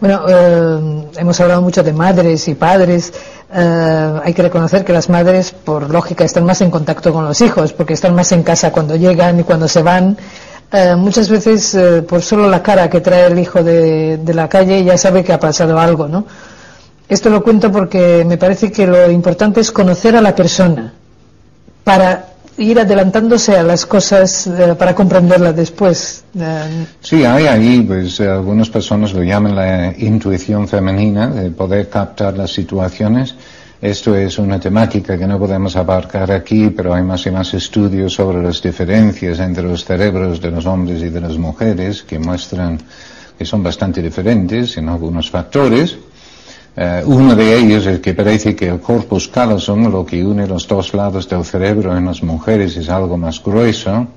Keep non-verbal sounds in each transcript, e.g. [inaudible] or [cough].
Bueno, eh, hemos hablado mucho de madres y padres. Eh, hay que reconocer que las madres, por lógica, están más en contacto con los hijos, porque están más en casa cuando llegan y cuando se van. Eh, muchas veces, por solo la cara que trae el hijo de, de, la calle, ya sabe que ha pasado algo, ¿no? Esto lo cuento porque me parece que lo importante es conocer a la persona para ir adelantándose a las cosas eh, para comprenderlas después. Eh, sí, hay ahí, pues algunas personas lo llaman la intuición femenina, de poder captar las situaciones. Esto es una temática que no podemos abarcar aquí, pero hay más y más estudios sobre las diferencias entre los cerebros de los hombres y de las mujeres que muestran que son bastante diferentes en algunos factores. Eh, uno de ellos es que parece que el corpus callosum, lo que une los dos lados del cerebro en las mujeres, es algo más grueso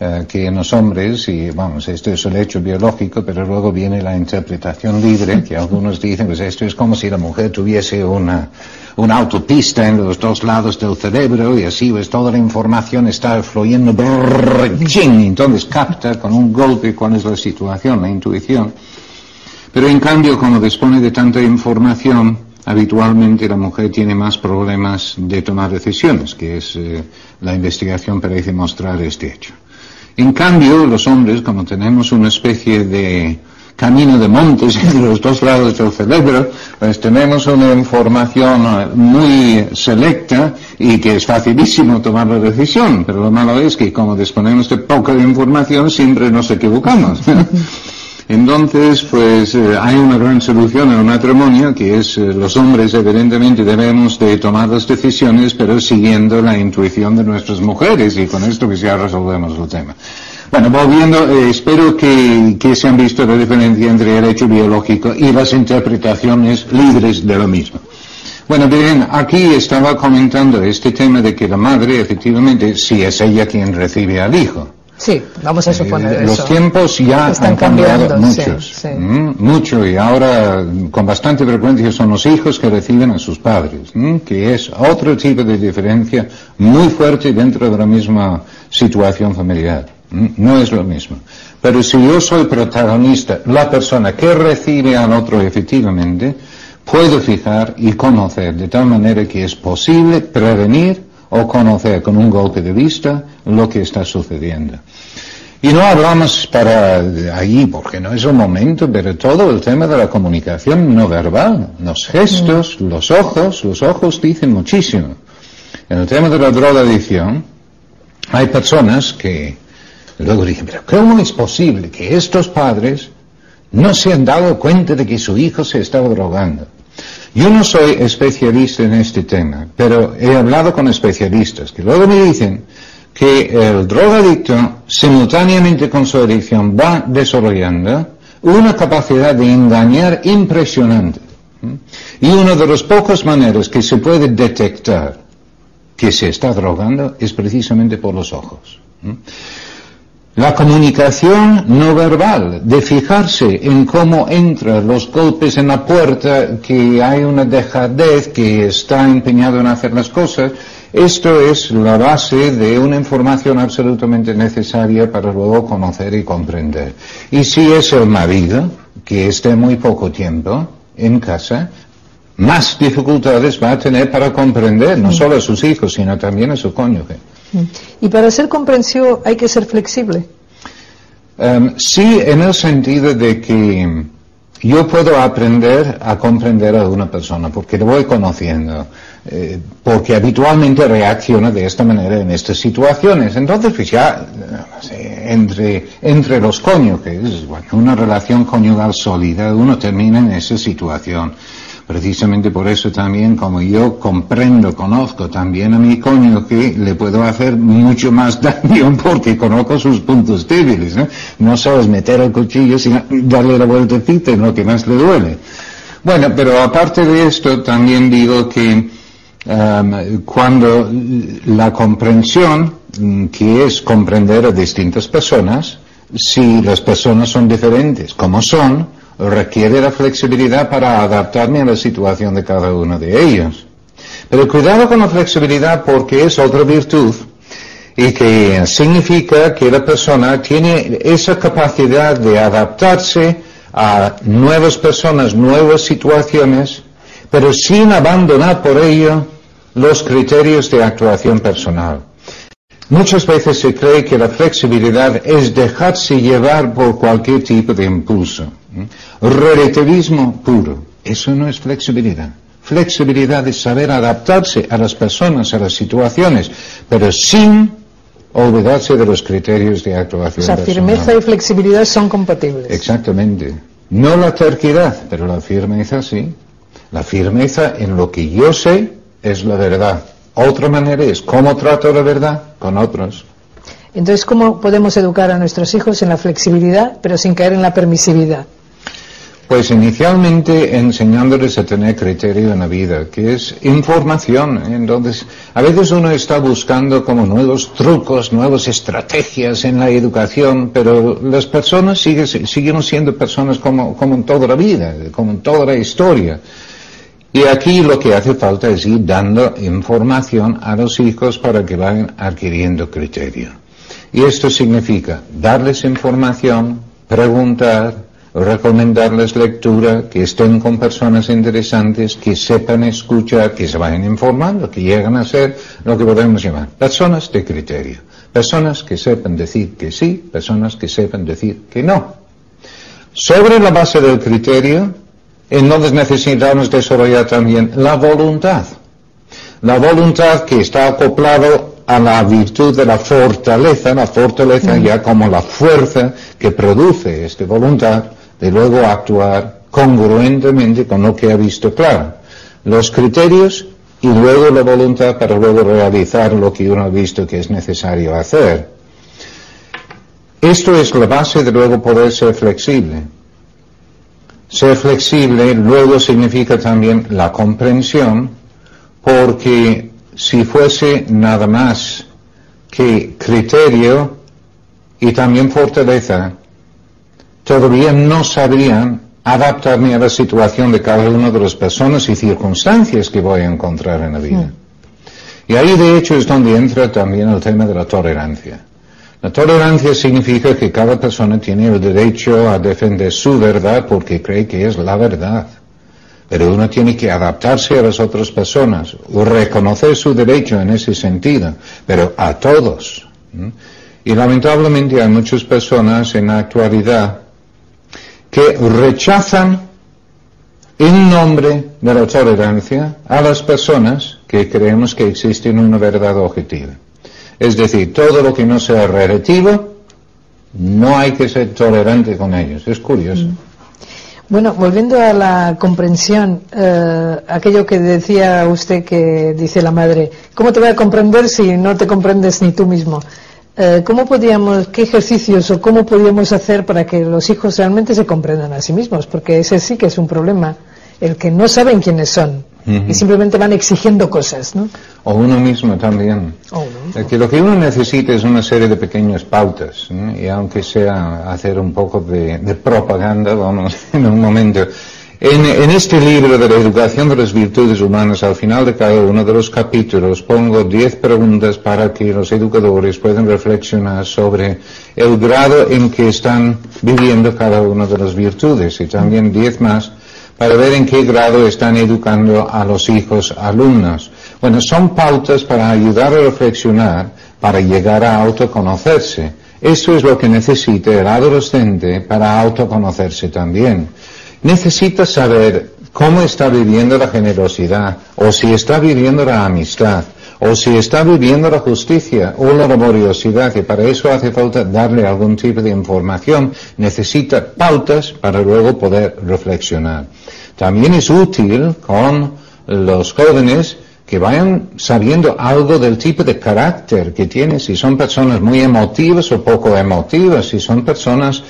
eh, que en los hombres, y vamos, esto es el hecho biológico, pero luego viene la interpretación libre, que algunos dicen, pues esto es como si la mujer tuviese una, una autopista en los dos lados del cerebro, y así pues toda la información está fluyendo, brrr, entonces capta con un golpe cuál es la situación, la intuición. Pero en cambio, como dispone de tanta información, habitualmente la mujer tiene más problemas de tomar decisiones, que es eh, la investigación parece mostrar este hecho. En cambio, los hombres, como tenemos una especie de camino de montes [laughs] entre los dos lados del cerebro, pues tenemos una información muy selecta y que es facilísimo tomar la decisión, pero lo malo es que como disponemos de poca información siempre nos equivocamos. [laughs] Entonces, pues eh, hay una gran solución el matrimonio, que es eh, los hombres evidentemente debemos de tomar las decisiones, pero siguiendo la intuición de nuestras mujeres, y con esto pues ya resolvemos el tema. Bueno, volviendo, eh, espero que, que se han visto la diferencia entre el hecho biológico y las interpretaciones libres de lo mismo. Bueno, bien, aquí estaba comentando este tema de que la madre, efectivamente, si es ella quien recibe al hijo. Sí, vamos a eh, suponer Los tiempos ya han cambiado muchos, mucho, y ahora con bastante frecuencia son los hijos que reciben a sus padres, que es otro tipo de diferencia muy fuerte dentro de la misma situación familiar. No es lo mismo. Pero si yo soy protagonista, la persona que recibe al otro efectivamente, puedo fijar y conocer de tal manera que es posible prevenir o conocer con un golpe de vista lo que está sucediendo. Y no hablamos para allí, porque no es el momento, pero todo el tema de la comunicación no verbal, los gestos, mm. los ojos, los ojos dicen muchísimo. En el tema de la drogadicción, hay personas que luego dicen, pero ¿cómo es posible que estos padres no se han dado cuenta de que su hijo se estaba drogando? Yo no soy especialista en este tema, pero he hablado con especialistas que luego me dicen que el drogadicto simultáneamente con su adicción va desarrollando una capacidad de engañar impresionante. Y una de las pocas maneras que se puede detectar que se está drogando es precisamente por los ojos. La comunicación no verbal, de fijarse en cómo entran los golpes en la puerta, que hay una dejadez, que está empeñado en hacer las cosas, esto es la base de una información absolutamente necesaria para luego conocer y comprender. Y si es el marido, que esté muy poco tiempo en casa, más dificultades va a tener para comprender no solo a sus hijos, sino también a su cónyuge. Y para ser comprensivo hay que ser flexible. Em, sí, en el sentido de que yo puedo aprender a comprender a una persona porque lo voy conociendo, eh, porque habitualmente reacciona de esta manera en estas situaciones. Entonces, pues ya, entre, entre los cónyuges, bueno, una relación conyugal sólida, uno termina en esa situación. Precisamente por eso también, como yo comprendo, conozco también a mi cónyuge, le puedo hacer mucho más [laughs] daño porque conozco sus puntos débiles. ¿no? no sabes meter el cuchillo sin darle la vueltecita en lo que más le duele. Bueno, pero aparte de esto, también digo que um, cuando la comprensión, mm, que es comprender a distintas personas, si las personas son diferentes como son, requiere la flexibilidad para adaptarme a la situación de cada uno de ellos. Pero cuidado con la flexibilidad porque es otra virtud y que significa que la persona tiene esa capacidad de adaptarse a nuevas personas, nuevas situaciones, pero sin abandonar por ello los criterios de actuación personal. Muchas veces se cree que la flexibilidad es dejarse llevar por cualquier tipo de impulso. Relativismo puro. Eso no es flexibilidad. Flexibilidad es saber adaptarse a las personas, a las situaciones, pero sin olvidarse de los criterios de actuación. O sea, firmeza y flexibilidad son compatibles. Exactamente. No la terquedad, pero la firmeza sí. La firmeza en lo que yo sé es la verdad. Otra manera es cómo trato la verdad con otros. Entonces, ¿cómo podemos educar a nuestros hijos en la flexibilidad, pero sin caer en la permisividad? Pues inicialmente enseñándoles a tener criterio en la vida, que es información. Entonces, a veces uno está buscando como nuevos trucos, nuevas estrategias en la educación, pero las personas siguen, siguen siendo personas como, como en toda la vida, como en toda la historia. Y aquí lo que hace falta es ir dando información a los hijos para que vayan adquiriendo criterio. Y esto significa darles información, preguntar, recomendarles lectura, que estén con personas interesantes, que sepan escuchar, que se vayan informando, que lleguen a ser lo que podemos llamar personas de criterio. Personas que sepan decir que sí, personas que sepan decir que no. Sobre la base del criterio, entonces necesitamos desarrollar también la voluntad. La voluntad que está acoplado a la virtud de la fortaleza, la fortaleza ya como la fuerza que produce esta voluntad de luego actuar congruentemente con lo que ha visto claro. Los criterios y luego la voluntad para luego realizar lo que uno ha visto que es necesario hacer. Esto es la base de luego poder ser flexible. Ser flexible luego significa también la comprensión, porque si fuese nada más que criterio y también fortaleza, todavía no sabrían adaptarme a la situación de cada una de las personas y circunstancias que voy a encontrar en la vida. Y ahí de hecho es donde entra también el tema de la tolerancia. La tolerancia significa que cada persona tiene el derecho a defender su verdad porque cree que es la verdad. Pero uno tiene que adaptarse a las otras personas, o reconocer su derecho en ese sentido, pero a todos. Y lamentablemente hay muchas personas en la actualidad que rechazan en nombre de la tolerancia a las personas que creemos que existen una verdad objetiva. Es decir, todo lo que no sea relativo, no hay que ser tolerante con ellos. Es curioso. Mm. Bueno, volviendo a la comprensión, eh, aquello que decía usted que dice la madre, ¿cómo te voy a comprender si no te comprendes ni tú mismo? Eh, ¿Cómo podíamos, qué ejercicios o cómo podíamos hacer para que los hijos realmente se comprendan a sí mismos? Porque ese sí que es un problema, el que no saben quiénes son y simplemente van exigiendo cosas, ¿no? O uno mismo también. Que lo que uno necesita es una serie de pequeñas pautas, y aunque sea hacer un poco de, propaganda, vamos, [laughs] en un momento. En, este libro de la educación de las virtudes humanas, al final de cada uno de los capítulos, pongo diez preguntas para que los educadores puedan reflexionar sobre el grado en que están viviendo cada una de las virtudes y también diez más para ver en qué grado están educando a los hijos alumnos. Bueno, son pautas para ayudar a reflexionar, para llegar a autoconocerse. Esto es lo que necesita el adolescente para autoconocerse también. Necesita saber cómo está viviendo la generosidad o si está viviendo la amistad o si está viviendo la justicia o la laboriosidad, que para eso hace falta darle algún tipo de información, necesita pautas para luego poder reflexionar. También es útil con los jóvenes que vayan sabiendo algo del tipo de carácter que tienen, si son personas muy emotivas o poco emotivas, si son personas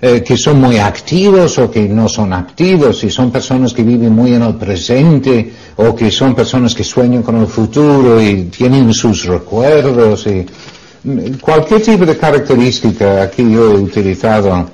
eh, que son muy activos o que no son activos, si son personas que viven muy en el presente o que son personas que sueñan con el futuro y tienen sus recuerdos y mm, cualquier tipo de característica. Aquí yo he utilizado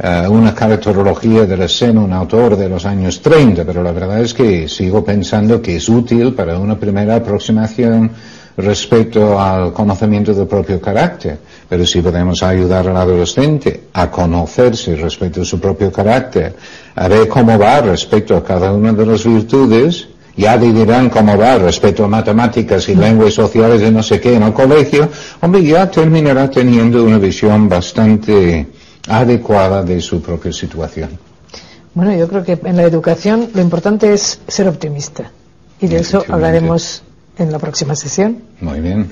eh, una caracterología de la escena, un autor de los años 30, pero la verdad es que sigo pensando que es útil para una primera aproximación respecto al conocimiento del propio carácter. Pero si podemos ayudar al adolescente a conocerse respecto a su propio carácter, a ver cómo va respecto a cada una de las virtudes, ya dirán cómo va respecto a matemáticas y lenguas sociales de no sé qué en el colegio, hombre, ya terminará teniendo una visión bastante adecuada de su propia situación. Bueno, yo creo que en la educación lo importante es ser optimista. Y de eso hablaremos en la próxima sesión. Muy bien.